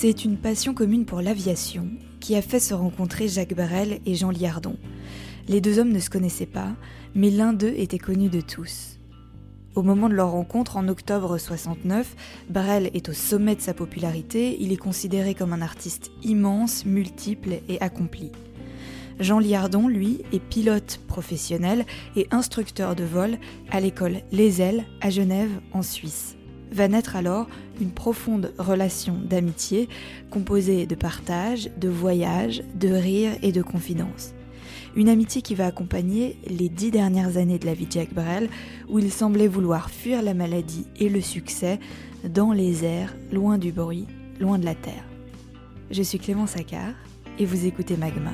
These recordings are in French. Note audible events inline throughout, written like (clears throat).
C'est une passion commune pour l'aviation qui a fait se rencontrer Jacques Brel et Jean Liardon. Les deux hommes ne se connaissaient pas, mais l'un d'eux était connu de tous. Au moment de leur rencontre en octobre 69, Brel est au sommet de sa popularité, il est considéré comme un artiste immense, multiple et accompli. Jean Liardon, lui, est pilote professionnel et instructeur de vol à l'école Les Ailes à Genève, en Suisse. Va naître alors une profonde relation d'amitié composée de partage, de voyage, de rire et de confidence. Une amitié qui va accompagner les dix dernières années de la vie de Jacques Brel, où il semblait vouloir fuir la maladie et le succès dans les airs, loin du bruit, loin de la terre. Je suis Clément Saccard et vous écoutez Magma.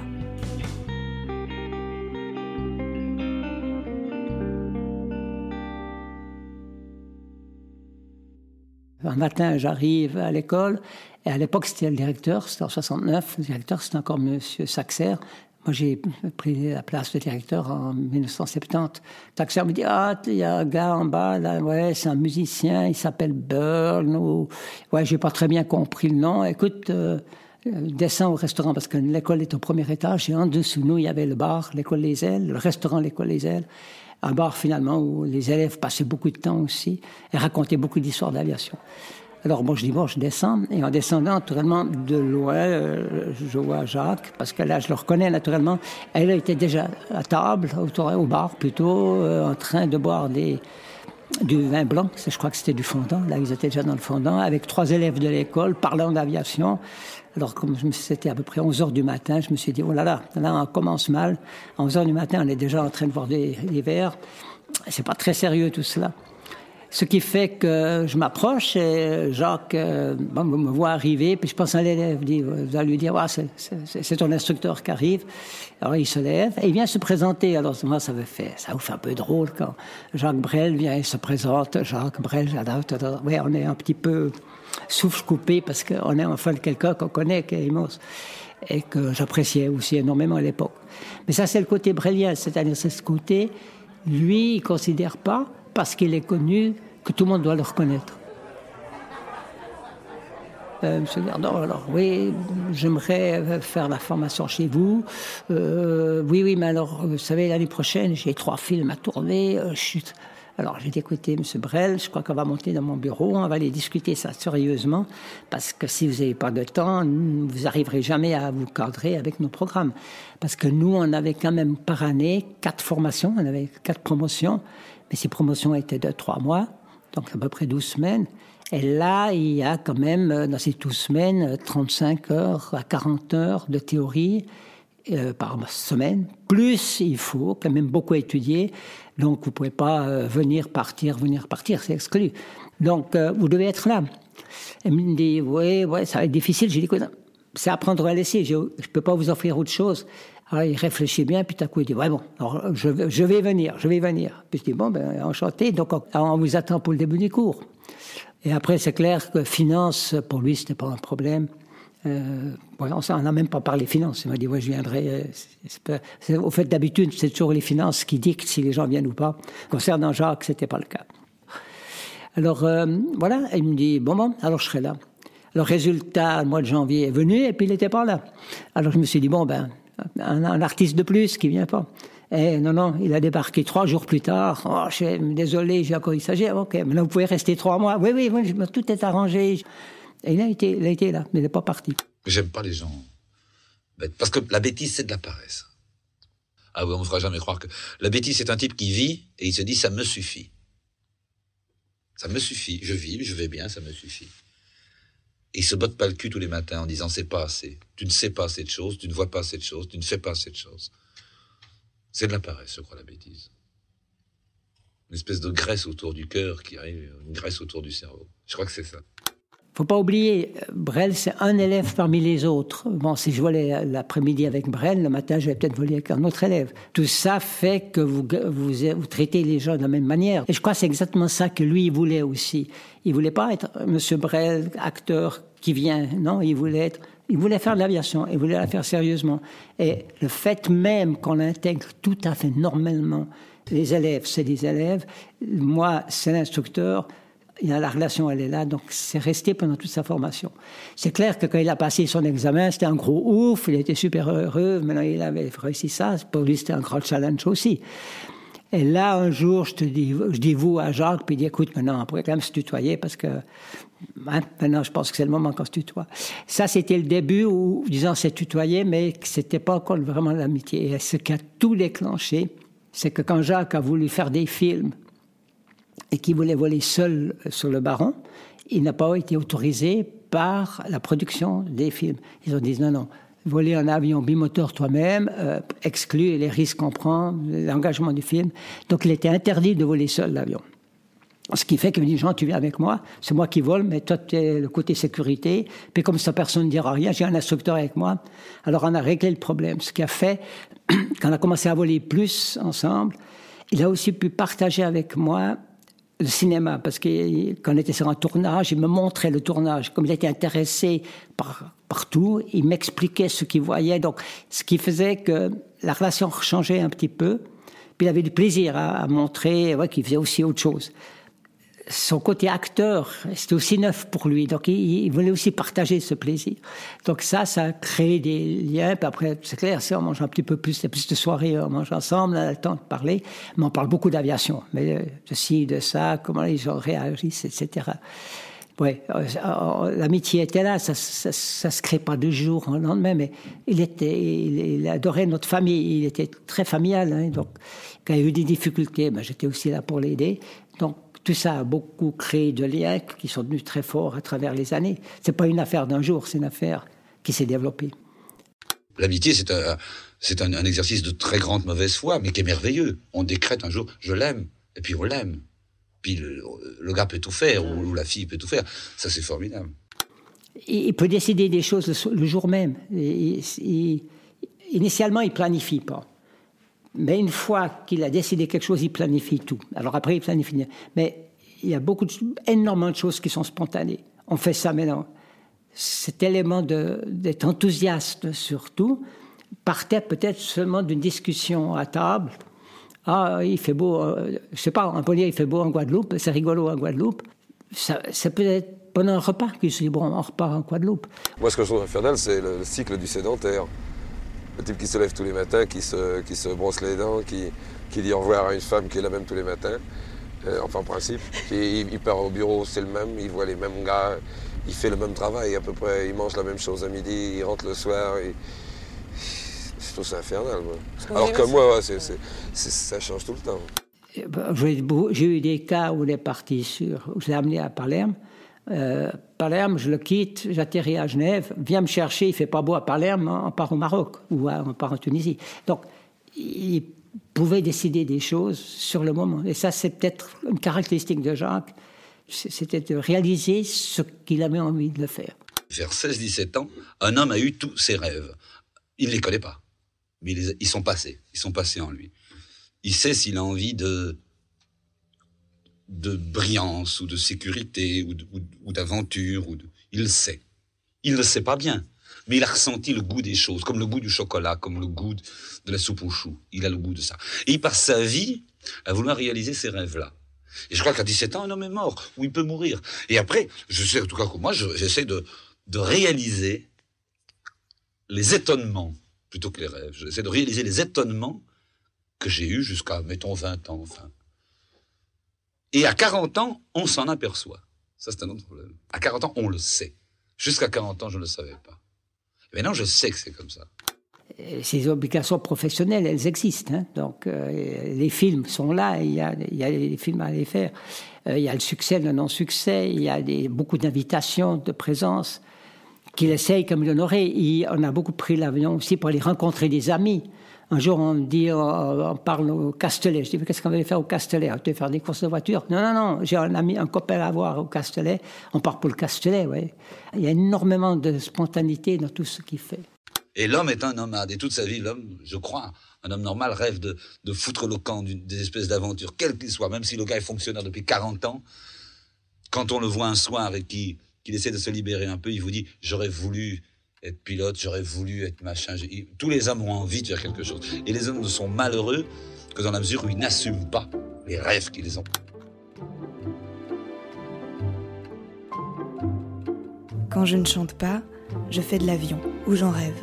Un matin, j'arrive à l'école, et à l'époque, c'était le directeur, c'était en 69, le directeur, c'était encore M. Saxer. Moi, j'ai pris la place de directeur en 1970. Saxer me dit, ah, il y a un gars en bas, là, ouais, c'est un musicien, il s'appelle Burn, ou, ouais, j'ai pas très bien compris le nom. Écoute, euh, descends au restaurant, parce que l'école est au premier étage, et en dessous nous, il y avait le bar, l'école Les Ailes, le restaurant, l'école Les Ailes un bar finalement où les élèves passaient beaucoup de temps aussi et racontaient beaucoup d'histoires d'aviation. Alors bon, je dis bon, je descends et en descendant naturellement de loin, euh, je vois Jacques parce que là je le reconnais naturellement. Elle était déjà à table, au bar plutôt, euh, en train de boire des, du vin blanc, je crois que c'était du fondant, là ils étaient déjà dans le fondant, avec trois élèves de l'école parlant d'aviation. Alors comme c'était à peu près 11 heures du matin, je me suis dit, oh là là, là on commence mal. À 11 heures du matin, on est déjà en train de voir des, des verres. C'est pas très sérieux tout cela. Ce qui fait que je m'approche et Jacques euh, me voit arriver, puis je pense à l'élève, vous allez lui dire, ah, c'est ton instructeur qui arrive. Alors il se lève et il vient se présenter. Alors moi, ça me fait, ça vous fait un peu drôle quand Jacques Brel vient et se présente. Jacques Brel, ouais, on est un petit peu souffle coupé parce qu'on est enfin quelqu'un qu'on connaît, qui est immense et que j'appréciais aussi énormément à l'époque. Mais ça, c'est le côté brélien, c'est-à-dire c'est ce côté, lui, il considère pas parce qu'il est connu que tout le monde doit le reconnaître. Euh, Monsieur Gardon, alors oui, j'aimerais faire la formation chez vous. Euh, oui, oui, mais alors, vous savez, l'année prochaine, j'ai trois films à tourner. Euh, alors j'ai dit, écoutez, Monsieur Brel, je crois qu'on va monter dans mon bureau, on va aller discuter ça sérieusement, parce que si vous n'avez pas de temps, vous n'arriverez jamais à vous cadrer avec nos programmes. Parce que nous, on avait quand même par année quatre formations, on avait quatre promotions, mais ces promotions étaient de trois mois, donc à peu près 12 semaines. Et là, il y a quand même, euh, dans ces 12 semaines, 35 heures à 40 heures de théorie euh, par semaine. Plus, il faut quand même beaucoup étudier. Donc, vous ne pouvez pas euh, venir, partir, venir, partir, c'est exclu. Donc, vous devez être là. Elle me dit, oui, ouais, ça va être difficile. J'ai dit, c'est apprendre à laisser. Je ne peux pas vous offrir autre chose. Alors, il réfléchit bien, puis tout à coup, il dit, ouais, bon, alors, je, je, vais venir, je vais venir. Puis je dis, bon, ben, enchanté. Donc, on, vous attend pour le début du cours. Et après, c'est clair que finance, pour lui, c'était pas un problème. Euh, on n'a même pas parlé finance. Il m'a dit, ouais, je viendrai. Euh, au fait, d'habitude, c'est toujours les finances qui dictent si les gens viennent ou pas. Concernant Jacques, c'était pas le cas. Alors, euh, voilà, il me dit, bon, bon, alors je serai là. Le résultat, le mois de janvier est venu et puis il n'était pas là. Alors je me suis dit, bon, ben, un, artiste de plus qui vient pas. Et non, non, il a débarqué trois jours plus tard. Oh, je suis désolé, j'ai encore il s'agit. Ok, maintenant vous pouvez rester trois mois. Oui, oui, tout est arrangé. Et il a été, il a été là, mais il n'est pas parti. J'aime pas les gens. Parce que la bêtise, c'est de la paresse. Ah oui, on ne fera jamais croire que. La bêtise, c'est un type qui vit et il se dit ça me suffit. Ça me suffit. Je vis, je vais bien, ça me suffit. Et il se botte pas le cul tous les matins en disant c'est pas assez. Tu ne sais pas cette chose, tu ne vois pas cette chose, tu ne fais pas cette chose. C'est de la paresse, je crois, la bêtise. Une espèce de graisse autour du cœur qui arrive, une graisse autour du cerveau. Je crois que c'est ça faut pas oublier, Brel, c'est un élève parmi les autres. Bon, si je volais l'après-midi avec Brel, le matin, je vais peut-être voler avec un autre élève. Tout ça fait que vous, vous, traitez les gens de la même manière. Et je crois que c'est exactement ça que lui, voulait aussi. Il voulait pas être Monsieur Brel, acteur qui vient. Non, il voulait être, il voulait faire de l'aviation. Il voulait la faire sérieusement. Et le fait même qu'on l'intègre tout à fait normalement, les élèves, c'est des élèves. Moi, c'est l'instructeur la relation, elle est là, donc c'est resté pendant toute sa formation. C'est clair que quand il a passé son examen, c'était un gros ouf, il était super heureux, maintenant il avait réussi ça, pour lui c'était un grand challenge aussi. Et là, un jour, je te dis, je dis vous à Jacques, puis il dit, écoute, maintenant, on pourrait quand même se tutoyer parce que hein, maintenant, je pense que c'est le moment qu'on se tutoie. Ça, c'était le début où, disons, c'est tutoyer, mais c'était pas encore vraiment l'amitié. Et ce qui a tout déclenché, c'est que quand Jacques a voulu faire des films et qu'il voulait voler seul sur le baron, il n'a pas été autorisé par la production des films. Ils ont dit non, non, voler un avion bimoteur toi-même euh, les risques qu'on prend, l'engagement du film. Donc il était interdit de voler seul l'avion. Ce qui fait qu'il me dit, Jean, tu viens avec moi, c'est moi qui vole, mais toi, tu es le côté sécurité. Puis comme ça, personne ne dira rien, j'ai un instructeur avec moi. Alors on a réglé le problème. Ce qui a fait, (clears throat) quand on a commencé à voler plus ensemble, il a aussi pu partager avec moi le cinéma, parce que quand on était sur un tournage, il me montrait le tournage. Comme il était intéressé par, partout, il m'expliquait ce qu'il voyait. Donc, ce qui faisait que la relation changeait un petit peu. Puis il avait du plaisir à, montrer ouais, qu'il faisait aussi autre chose son côté acteur, c'était aussi neuf pour lui. Donc, il, voulait aussi partager ce plaisir. Donc, ça, ça a créé des liens. Puis après, c'est clair, on mange un petit peu plus, il plus de soirées, on mange ensemble, on a le temps de parler. Mais on parle beaucoup d'aviation. Mais de ci, de ça, comment les gens réagissent, etc. Oui, euh, l'amitié était là, ça, ça, ça, se crée pas de jour au lendemain, mais il était, il, adorait notre famille, il était très familial, hein, donc quand il y a eu des difficultés, ben, j'étais aussi là pour l'aider. Donc tout ça a beaucoup créé de liens qui sont devenus très forts à travers les années. C'est pas une affaire d'un jour, c'est une affaire qui s'est développée. L'amitié, c'est un, c'est un, exercice de très grande mauvaise foi, mais qui est merveilleux. On décrète un jour, je l'aime, et puis on l'aime. Puis le, gars peut tout faire, ou, la fille peut tout faire. Ça, c'est formidable. Il peut décider des choses le, jour même. initialement, il planifie pas. Mais une fois qu'il a décidé quelque chose, il planifie tout. Alors après, il planifie. Mais il y a beaucoup, de, énormément de choses qui sont spontanées. On fait ça maintenant. Cet élément d'être enthousiaste surtout partait peut-être seulement d'une discussion à table. Ah, il fait beau, euh, je sais pas, en Polier, il fait beau en Guadeloupe, c'est rigolo en Guadeloupe. Ça, peut être pendant un repas qu'il se dit, bon, on repart en Guadeloupe. Moi, ce que je trouve infernal, c'est le cycle du sédentaire. Le type qui se lève tous les matins, qui se, qui se brosse les dents, qui, qui dit au revoir à une femme qui est la même tous les matins, euh, enfin en principe. il, il, part au bureau, c'est le même, il voit les mêmes gars, il fait le même travail à peu près, il mange la même chose à midi, il rentre le soir. Et... Je trouve ça infernal. Moi. Alors que moi, ça change tout le temps. Eh ben, j'ai eu des cas où il est parti sur, où je l'ai amené à Palerme. Euh, Palerme, je le quitte, j'atterris à Genève, viens me chercher, il fait pas beau à Palerme, on part au Maroc ou on part en Tunisie. Donc, il pouvait décider des choses sur le moment. Et ça, c'est peut-être une caractéristique de Jacques, c'était de réaliser ce qu'il avait envie de faire. Vers 16-17 ans, un homme a eu tous ses rêves. Il ne les connaît pas, mais ils sont passés, ils sont passés en lui. Il sait s'il a envie de de brillance ou de sécurité ou d'aventure. Ou, Il le sait. Il ne le sait pas bien, mais il a ressenti le goût des choses, comme le goût du chocolat, comme le goût de la soupe aux choux. Il a le goût de ça. Et il passe sa vie à vouloir réaliser ces rêves-là. Et je crois qu'à 17 ans, un homme est mort, ou il peut mourir. Et après, je sais en tout cas que moi, j'essaie de, de réaliser les étonnements, plutôt que les rêves. J'essaie de réaliser les étonnements que j'ai eus jusqu'à, mettons, 20 ans, enfin. Et à 40 ans, on s'en aperçoit. Ça, c'est un autre problème. À 40 ans, on le sait. Jusqu'à 40 ans, je ne le savais pas. Et maintenant, je sais que c'est comme ça. Ces obligations professionnelles, elles existent. Hein. Donc, euh, les films sont là, il y, a, des films à les faire. Euh, il y a le succès, le non-succès, il y a beaucoup d'invitations, de présence qu'il essaye comme il On a beaucoup pris l'avion aussi pour aller rencontrer des amis. Un jour, on me dit, on parle au Castellet. Je dis, qu'est-ce qu'on va faire au Castellet? Tu veux faire des courses de voiture? Non, non, non, j'ai un ami, un copain à voir au Castellet. On part pour le Castellet, oui. Il y a énormément de spontanéité dans tout ce qu'il fait. Et l'homme est un nomade. Et toute sa vie, l'homme, je crois, un homme normal rêve de, de foutre le camp des espèces d'aventures, quel qu'il soit, même si le gars est fonctionnaire depuis 40 ans. Quand on le voit un soir et qu'il essaie de se libérer un peu, il vous dit, j'aurais voulu être pilote, j'aurais voulu être machin. Tous les hommes ont envie de faire quelque chose. Et les hommes ne sont malheureux que dans la mesure où ils n'assument pas les rêves qu'ils ont. Quand je ne chante pas, je fais de l'avion, ou j'en rêve.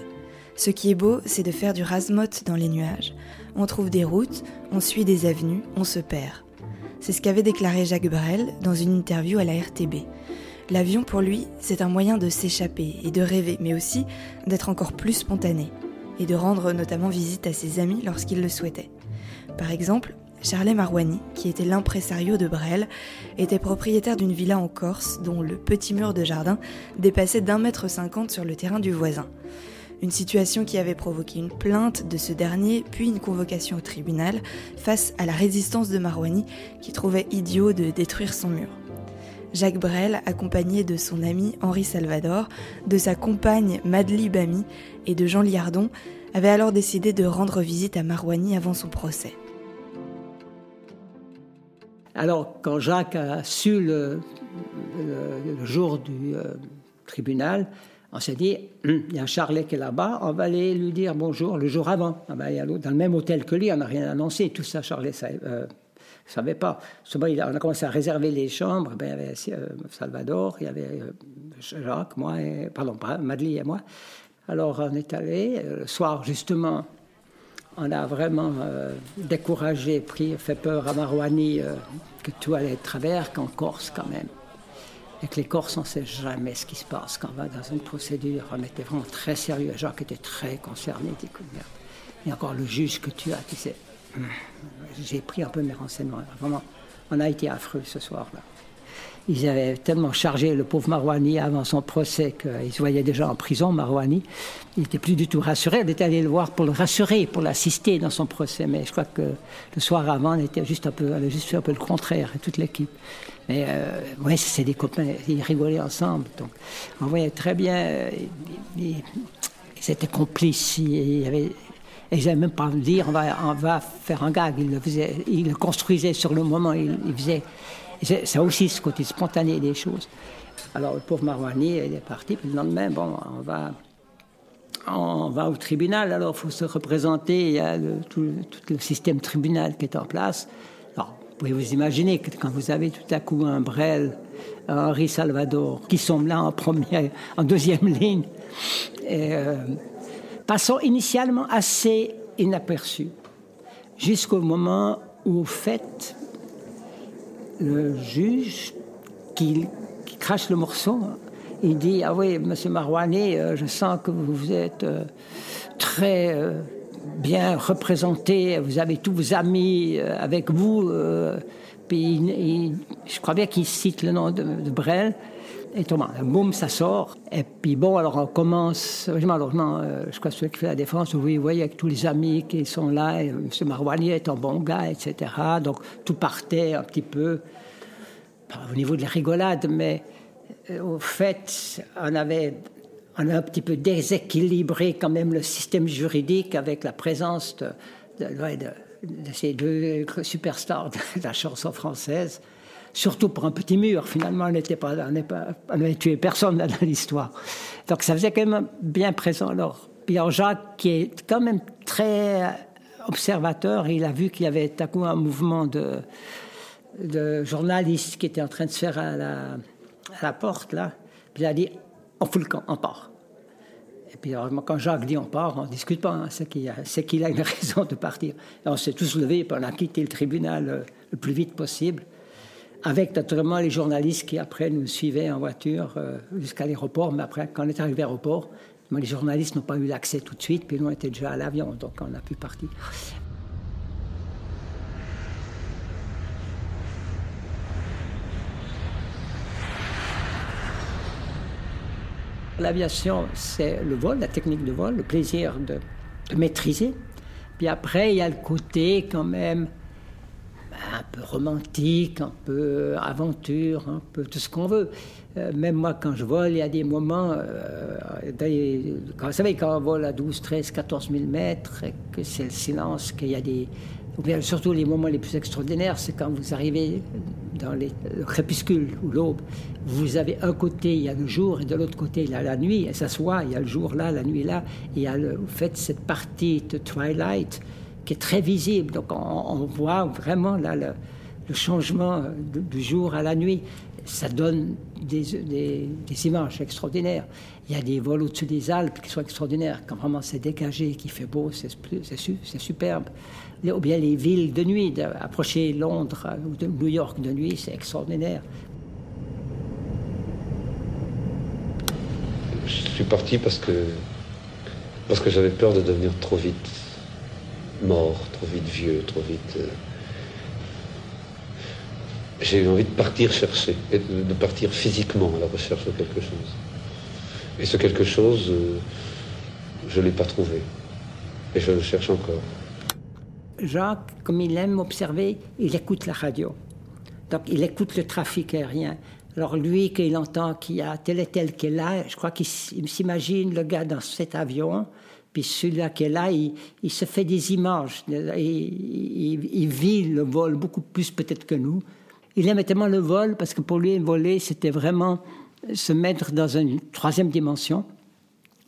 Ce qui est beau, c'est de faire du rasmote dans les nuages. On trouve des routes, on suit des avenues, on se perd. C'est ce qu'avait déclaré Jacques Brel dans une interview à la RTB. L'avion, pour lui, c'est un moyen de s'échapper et de rêver, mais aussi d'être encore plus spontané, et de rendre notamment visite à ses amis lorsqu'il le souhaitait. Par exemple, Charlet Marouani, qui était l'impresario de Brel, était propriétaire d'une villa en Corse dont le petit mur de jardin dépassait d'un mètre cinquante sur le terrain du voisin. Une situation qui avait provoqué une plainte de ce dernier, puis une convocation au tribunal face à la résistance de Marouani qui trouvait idiot de détruire son mur. Jacques Brel, accompagné de son ami Henri Salvador, de sa compagne Madely Bamy et de Jean Liardon, avait alors décidé de rendre visite à Marouani avant son procès. Alors, quand Jacques a su le, jour du euh, tribunal, on s'est dit, hum, il y a un Charlet qui est là-bas, on va aller lui dire bonjour le jour avant. On va aller dans le même hôtel que lui, on n'a rien annoncé, tout ça, Charlet ne euh, savait pas. on a commencé à réserver les chambres, ben, il y avait euh, Salvador, il y avait Jacques, moi, pardon, Madeleine et moi. Alors on est allé, le soir justement, on a vraiment euh, découragé, pris, fait peur à Marouani euh, que tout allait de travers, qu'en Corse quand même. Et que les Corses, on ne sait jamais ce qui se passe quand on va dans une procédure. On était vraiment très sérieux. Jacques était très concerné. Il dit, merde. Et encore le juge que tu as, tu sais. J'ai pris un peu mes renseignements. Vraiment, on a été affreux ce soir-là. Ils avaient tellement chargé le pauvre Marouani avant son procès qu'il se voyait déjà en prison, Marouani. Il n'était plus du tout rassuré. On était allé le voir pour le rassurer, pour l'assister dans son procès. Mais je crois que le soir avant, on était juste un peu, juste fait un peu le contraire, toute l'équipe. Mais euh, oui, c'est des copains, ils rigolaient ensemble. Donc, on voyait très bien, euh, ils, étaient complices. Ils avaient, ils n'avaient même pas à dire on va, faire un gag. Ils le, construisaient sur le moment. Ils, ils faisaient ça aussi ce côté spontané des choses. Alors le pauvre Marouani, il est parti, puis le lendemain, bon, on va, on va au tribunal, alors il faut se représenter, il y a tout, le système tribunal qui est en place. Vous pouvez vous imaginer que quand vous avez tout à coup un Brel, un Henri Salvador, qui sont là en première, en deuxième ligne, et, euh, passons initialement assez inaperçus, jusqu'au moment où, au fait, le juge qui, crache le morceau. Il dit Ah oui, monsieur Marouani, euh, je sens que vous êtes euh, très euh, bien représenté, vous avez tous vos amis avec vous. je crois bien qu'il cite le nom de, Brel. Tout boum, ça sort. Et puis bon, alors on commence. Alors non, je crois que celui qui fait la défense, vous voyez, avec tous les amis qui sont là, et M. Marouani est un bon gars, etc. Donc tout partait un petit peu au niveau de la rigolade, mais euh, au fait, on avait on a un petit peu déséquilibré quand même le système juridique avec la présence de, ces deux superstars de la chanson française. Surtout pour un petit mur, finalement, on n'était pas, on n'avait tué personne dans (laughs) l'histoire. Donc ça faisait quand même bien présent. Alors, Pierre Jacques, qui est quand même très observateur, il a vu qu'il y avait à coup un mouvement de, de journaliste qui était en train de se faire à la, à la porte, là. Puis il a dit on fout le camp, on part. Et puis quand Jacques dit on part, on ne discute pas, hein, c'est qu'il a, une (laughs) raison de partir. Et on s'est tous levés, puis on a quitté le tribunal euh, le, plus vite possible, avec naturellement les journalistes qui après nous suivaient en voiture euh, jusqu'à l'aéroport. Mais après, quand on est arrivé à l'aéroport, les journalistes n'ont pas eu l'accès tout de suite, puis nous on était déjà à l'avion, donc on a pu partir. L'aviation, c'est le vol, la technique de vol, le plaisir de, maîtriser. Puis après, il y a le côté quand même peu romantique, un peu aventure, un peu tout ce qu'on veut. Euh, même moi, quand je vole, il y a des moments, euh, quand, vous savez, quand on vole à 12, 13, 14 000 mètres, que c'est le silence, qu'il y a des, surtout les moments les plus extraordinaires, c'est quand vous arrivez dans le crépuscule ou l'aube. Vous avez un côté, il y a le jour, et de l'autre côté, il y a la nuit. Et ça se voit, il y a le jour là, la nuit là. Et vous faites cette partie de twilight qui est très visible. Donc on, voit vraiment là le, changement du jour à la nuit. ça donne des, images extraordinaires. Il y a des vols au-dessus des Alpes qui sont extraordinaires. Quand vraiment c'est dégagé, qu'il fait beau, c'est superbe. Ou bien les villes de nuit, approcher Londres ou de New York de nuit, c'est extraordinaire. Je suis parti parce que, parce que j'avais peur de devenir trop vite mort, trop vite vieux, trop vite. Euh, j'ai eu envie de partir chercher, de partir physiquement à la recherche de quelque chose. Et ce quelque chose, euh, je ne l'ai pas trouvé. Et je le cherche encore. Jacques, comme il aime observer, il écoute la radio. Donc il écoute le trafic aérien. Alors lui, quand il entend qu'il y a tel et tel qui est là, je crois qu'il s'imagine le gars dans cet avion, puis celui-là qui est là, il, se fait des images, il, vit le vol beaucoup plus peut-être que nous. Il aimait tellement le vol parce que pour lui, voler, c'était vraiment se mettre dans une troisième dimension,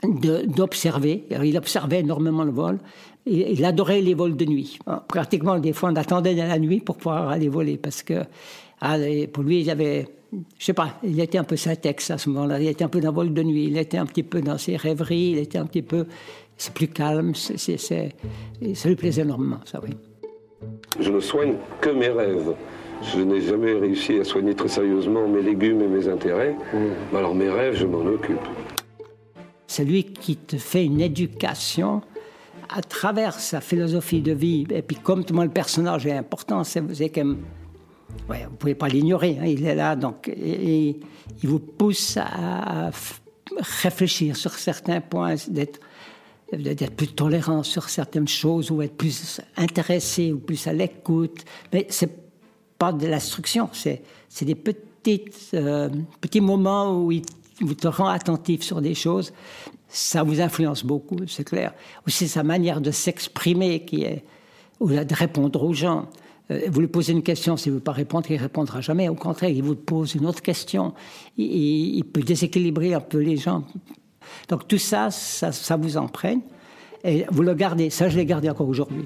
d'observer. Il observait énormément le vol. Il, adorait les vols de nuit. Pratiquement, des fois, on attendait dans la nuit pour pouvoir aller voler parce que ah, pour lui, il avait, je sais pas, il était un peu syntaxe à ce moment-là. Il était un peu dans le vol de nuit. Il était un petit peu dans ses rêveries. Il était un petit peu, c'est plus calme. C'est, ça lui plaisait énormément, ça, oui. Je ne soigne que mes rêves. Je n'ai jamais réussi à soigner très sérieusement mes légumes et mes intérêts. Mmh. Alors mes rêves, je m'en occupe. C'est lui qui te fait une éducation à travers sa philosophie de vie. Et puis comme tout le personnage est important, c'est quand même... Ouais, vous ne pouvez pas l'ignorer, hein, il est là, donc et, il vous pousse à réfléchir sur certains points, d'être d'être plus tolérant sur certaines choses ou être plus intéressé ou plus à l'écoute. Mais c'est pas de l'instruction, c'est des petites, euh, petits moments où il vous rend attentif sur des choses ça vous influence beaucoup, c'est clair. Aussi sa manière de s'exprimer qui est, ou de répondre aux gens. Euh, vous lui posez une question, s'il ne veut pas répondre, il ne répondra jamais. Au contraire, il vous pose une autre question. Il, peut déséquilibrer un peu les gens. Donc tout ça, ça, ça vous emprunte. Et vous le gardez. Ça, je l'ai gardé encore aujourd'hui.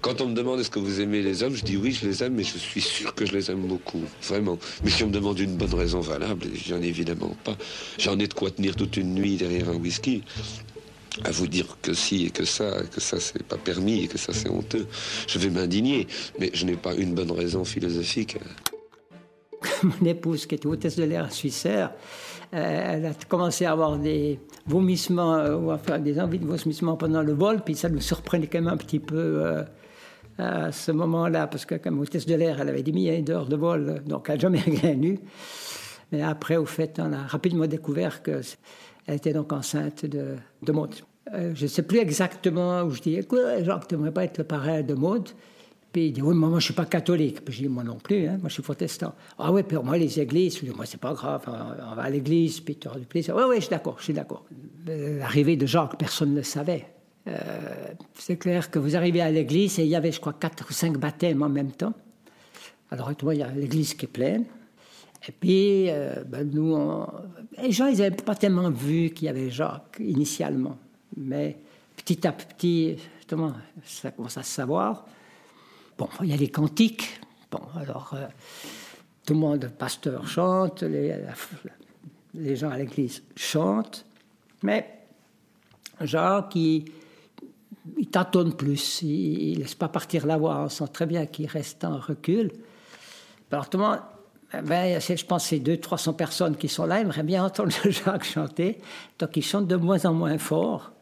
Quand on me demande est-ce que vous aimez les hommes, je dis oui, je les aime, mais je suis sûr que je les aime beaucoup, vraiment. Mais si on me demande une bonne raison valable, j'en ai évidemment pas. J'en ai de quoi tenir toute une nuit derrière un whisky. À vous dire que si et que ça, que ça c'est pas permis et que ça c'est honteux. Je vais m'indigner, mais je n'ai pas une bonne raison philosophique. (laughs) Mon épouse, qui était hôtesse de l'air à Suissère, elle a commencé à avoir des vomissements, euh, ou à faire des envies de vomissement pendant le vol, puis ça nous surprenait quand même un petit peu. Euh, à ce moment-là, parce que comme hôtesse de l'air, elle avait des milliers d'heures de vol, donc elle n'a jamais (laughs) rien eu. Mais après, au fait, on a rapidement découvert qu'elle était donc enceinte de, de Maud. Euh, je ne sais plus exactement où je dis, écoute, Jacques, n'aimerais pas être le parrain de Maud puis il dit, oui, moi, je ne suis pas catholique. Puis je dis, moi non plus, hein, moi je suis protestant. Ah oui, puis moi, les églises, moi, c'est pas grave, on va à l'église, puis tu auras du plaisir. Oui, oui, je suis d'accord, je suis d'accord. L'arrivée de Jacques, personne ne savait. Euh, c'est clair que vous arrivez à l'église et il y avait, je crois, quatre ou cinq baptêmes en même temps. Alors, il y a l'église qui est pleine. Et puis, euh, ben, nous, les gens, ils n'avaient pas tellement vu qu'il y avait Jacques initialement. Mais petit à petit, justement, ça commence à se savoir. Bon, il y a les cantiques. Bon, alors, euh, tout le monde, pasteur chante, les, gens à l'église chantent. Mais Jacques, il il tâtonne plus, il ne laisse pas partir la voix, on sent très bien qu'il reste en recul. Alors tout le monde, ben, je pense que c'est 200-300 personnes qui sont là, aimeraient bien entendre (laughs) Jacques chanter, donc il chante de moins en moins fort.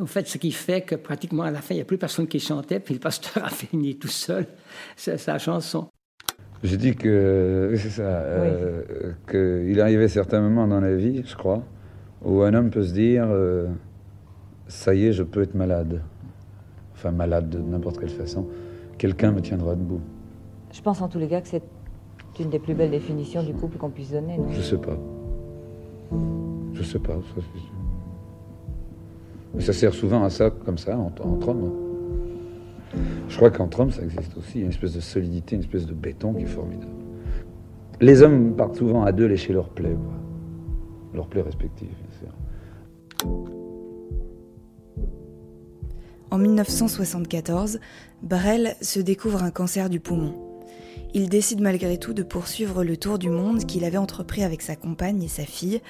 En fait, ce qui fait que pratiquement à la fin, il n'y a plus personne qui chantait, puis le pasteur a (laughs) fini tout seul sa, chanson. Je dis que c'est ça, euh, qu'il arrivait certains moments dans la vie, je crois, où un homme peut se dire euh, ça y est, je peux être malade enfin malade de n'importe quelle façon, quelqu'un me tiendra debout. Je pense en tous les cas que c'est une des plus belles définitions du couple qu'on puisse donner. Je sais pas. Je sais pas. Ça, ça sert souvent à ça, comme ça, entre, hommes. Je crois qu'entre hommes, ça existe aussi. une espèce de solidité, une espèce de béton qui est formidable. Les hommes partent souvent à deux lécher leurs plaies. Leurs plaies respectives. En 1974, Brel se découvre un cancer du poumon. Il décide malgré tout de poursuivre le tour du monde qu'il avait entrepris avec sa compagne et sa fille,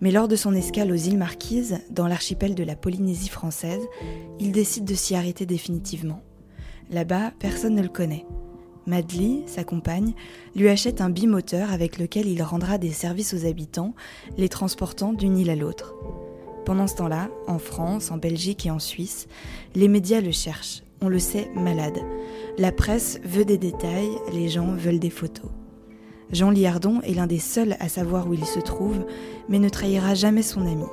mais lors de son escale aux îles Marquises, dans l'archipel de la Polynésie française, il décide de s'y arrêter définitivement. Là-bas, personne ne le connaît. Madly, sa compagne, lui achète un bimoteur avec lequel il rendra des services aux habitants, les transportant d'une île à l'autre. Pendant ce temps-là, en France, en Belgique et en Suisse, les médias le cherchent. On le sait malade. La presse veut des détails, les gens veulent des photos. Jean Liardon est l'un des seuls à savoir où il se trouve, mais ne trahira jamais son ami.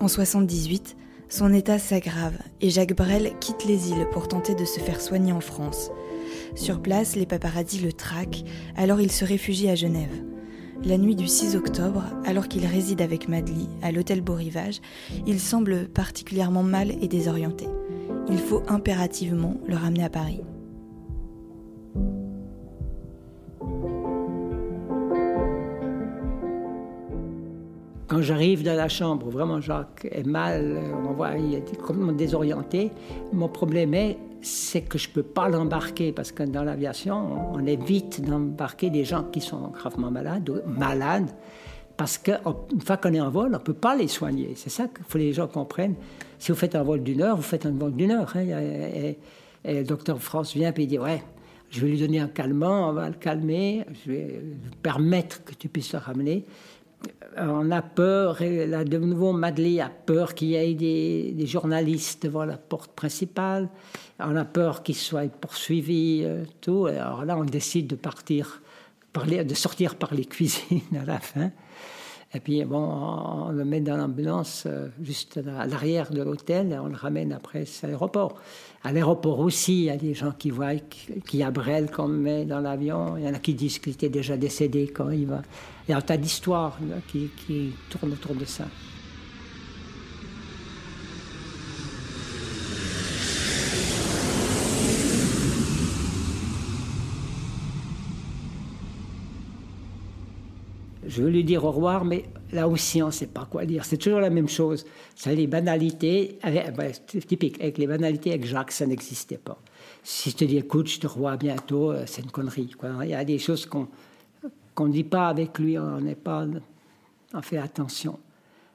En 78, son état s'aggrave et Jacques Brel quitte les îles pour tenter de se faire soigner en France. Sur place, les paparazzis le traquent, alors il se réfugie à Genève. La nuit du 6 octobre, alors qu'il réside avec Madly à l'hôtel Beau Rivage, il semble particulièrement mal et désorienté. Il faut impérativement le ramener à Paris. Quand j'arrive dans la chambre, vraiment Jacques est mal, on voit, il est complètement désorienté. Mon problème est, c'est que je ne peux pas l'embarquer parce que dans l'aviation, on évite d'embarquer des gens qui sont gravement malades malades parce qu'une fois qu'on est en vol, on ne peut pas les soigner. C'est ça qu'il faut que les gens comprennent. Si vous faites un vol d'une heure, vous faites un vol d'une heure. Hein. et, le docteur France vient et il dit Ouais, je vais lui donner un calmant, on va le calmer, je vais permettre que tu puisses le ramener on a peur, et là, de nouveau, Madeleine a peur qu'il y ait des, journalistes devant la porte principale. On a peur qu'il soit poursuivi, euh, tout. Alors là, on décide de partir, de sortir par les cuisines à la fin. Et puis, bon, on le met dans l'ambulance euh, juste à l'arrière de l'hôtel et on le ramène après à l'aéroport. À l'aéroport aussi, il y a des gens qui voient qu'il y a Brel qu'on met dans l'avion. Il y en a qui disent qu'il était déjà décédé quand il va. Il y a un tas d'histoires qui, qui tournent autour de ça. Je veux lui dire au revoir, mais là aussi, on ne sait pas quoi dire. C'est toujours la même chose. C'est les banalités. c'est typique. Avec les banalités, avec Jacques, ça n'existait pas. Si je te dis, écoute, je te revois bientôt, euh, c'est une connerie. Il y a des choses qu'on ne dit pas avec lui, on n'est pas. On fait attention.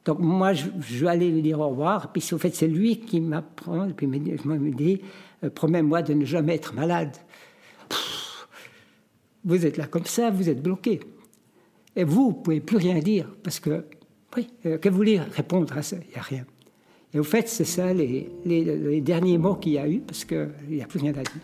Donc, moi, je, vais aller lui dire au revoir. Puis, au fait, c'est lui qui m'apprend. Puis, je me dis, euh, promets-moi de ne jamais être malade. vous êtes là comme ça, vous êtes bloqué. Et vous, vous pouvez plus rien dire, parce que, oui, euh, que vous voulez répondre à ça Il n'y a rien. Et au fait, c'est ça les, derniers mots qu'il y a eu, parce qu'il n'y a plus rien à dire.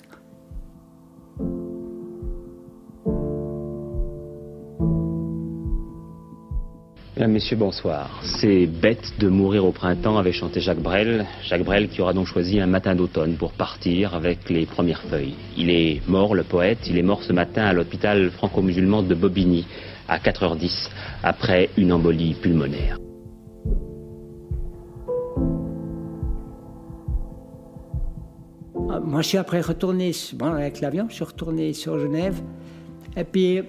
Messieurs, bonsoir. C'est bête de mourir au printemps, avait chanté Jacques Brel. Jacques Brel qui aura donc choisi un matin d'automne pour partir avec les premières feuilles. Il est mort, le poète, il est mort ce matin à l'hôpital franco-musulman de Bobigny à 4h10 après une embolie pulmonaire. Ah, moi, je suis après retourné bon, avec l'avion, je suis retourné sur Genève. Et puis,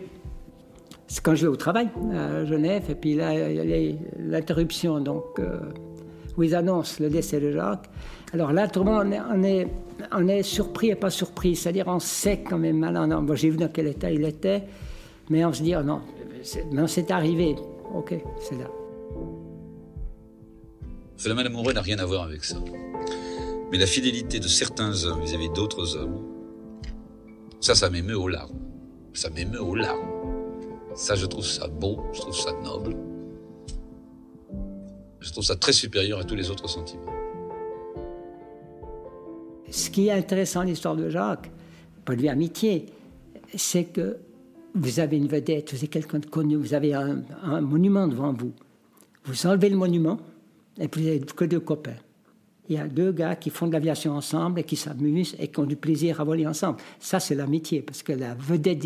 c'est quand je vais au travail à Genève. Et puis là, il y a l'interruption, donc, euh, où ils annoncent le décès de Jacques. Alors là, tout le monde, on est, surpris et pas surpris. C'est-à-dire, on sait quand même maintenant. Bon, J'ai vu dans quel état il était. Mais on se dit, oh non, non, c'est arrivé. Ok, c'est là. Le phénomène amoureux n'a rien à voir avec ça. Mais la fidélité de certains hommes vis-à-vis d'autres hommes, ça, ça m'émeut aux larmes. Ça m'émeut aux larmes. Ça, je trouve ça beau, je trouve ça noble. Je trouve ça très supérieur à tous les autres sentiments. Ce qui est intéressant dans l'histoire de Jacques, pas de vue amitié, c'est que vous avez une vedette, vous avez quelqu'un de connu, vous avez un, monument devant vous. Vous enlevez le monument et vous n'avez que deux copains. Il y a deux gars qui font de l'aviation ensemble et qui s'amusent et qui ont du plaisir à voler ensemble. Ça, c'est l'amitié, parce que la vedette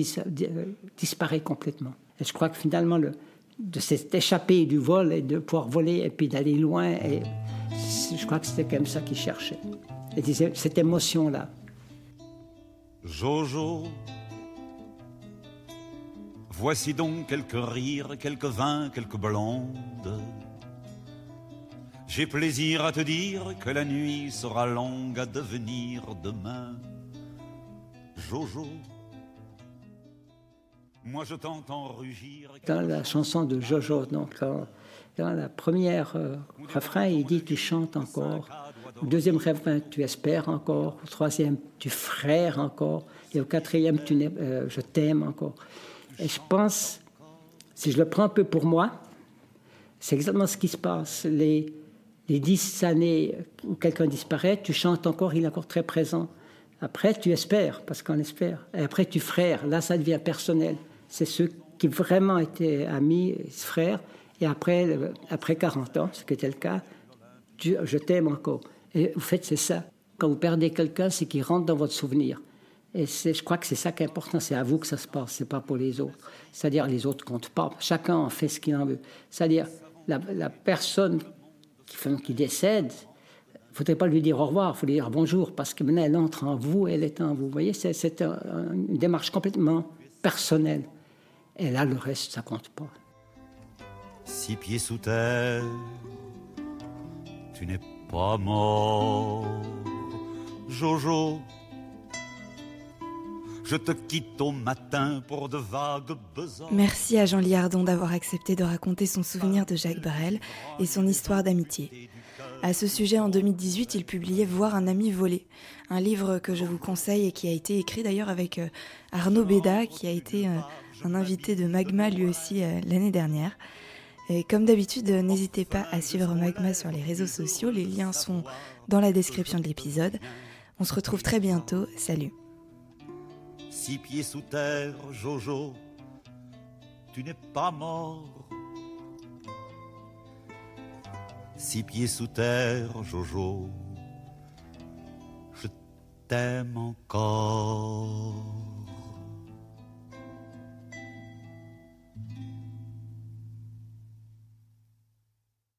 disparaît complètement. Et je crois que finalement, le, de s'échapper du vol et de pouvoir voler et puis d'aller loin, et je crois que c'était quand même ça qu'ils cherchaient. Et cette émotion-là. Jojo, Voici donc quelques rires, quelques vins, quelques blondes. J'ai plaisir à te dire que la nuit sera longue à devenir demain. Jojo, Moi je t'entends rugir. Dans la chanson de Jojo, donc dans, la première euh, refrain, il dit tu chantes encore. Deuxième refrain, tu espères encore. Au troisième, tu frères encore. Et au quatrième, tu euh, je t'aime encore. Et je pense, si je le prends un peu pour moi, c'est exactement ce qui se passe. Les, les dix années où quelqu'un disparaît, tu chantes encore, il est encore très présent. Après, tu espères, parce qu'on espère. Et après, tu frères. Là, ça devient personnel. C'est ceux qui vraiment étaient amis, frères. Et après, après 40 ans, ce qui était le cas, je t'aime encore. Et vous faites, c'est ça. Quand vous perdez quelqu'un, c'est qu'il rentre dans votre souvenir. Et je crois que c'est ça qui est important. C'est à vous que ça se passe, c'est pas pour les autres. C'est-à-dire, les autres comptent pas. Chacun en fait ce qu'il en veut. C'est-à-dire, la, personne qui, qui décède, il ne faudrait pas lui dire au revoir, il faut lui dire bonjour, parce que maintenant elle entre en vous, elle est en vous. Vous voyez, c'est, c'est un- une démarche complètement personnelle. Et là, le reste, ça compte pas. Six pieds sous terre, tu n'es pas mort, Jojo. Je te quitte au matin pour de vagues besognes. Merci à Jean Liardon d'avoir accepté de raconter son souvenir de Jacques Brel et son histoire d'amitié. À ce sujet, en 2018, il publiait Voir un ami volé, un livre que je vous conseille et qui a été écrit d'ailleurs avec euh, Arnaud Béda, qui a été euh, un invité de Magma lui aussi euh, l'année dernière. Et comme d'habitude, n'hésitez pas à suivre Magma sur les réseaux sociaux, les liens sont dans la description de l'épisode. On se retrouve très bientôt, salut Six pieds sous terre, Jojo, tu n'es pas mort. Six pieds sous terre, Jojo, je t'aime encore.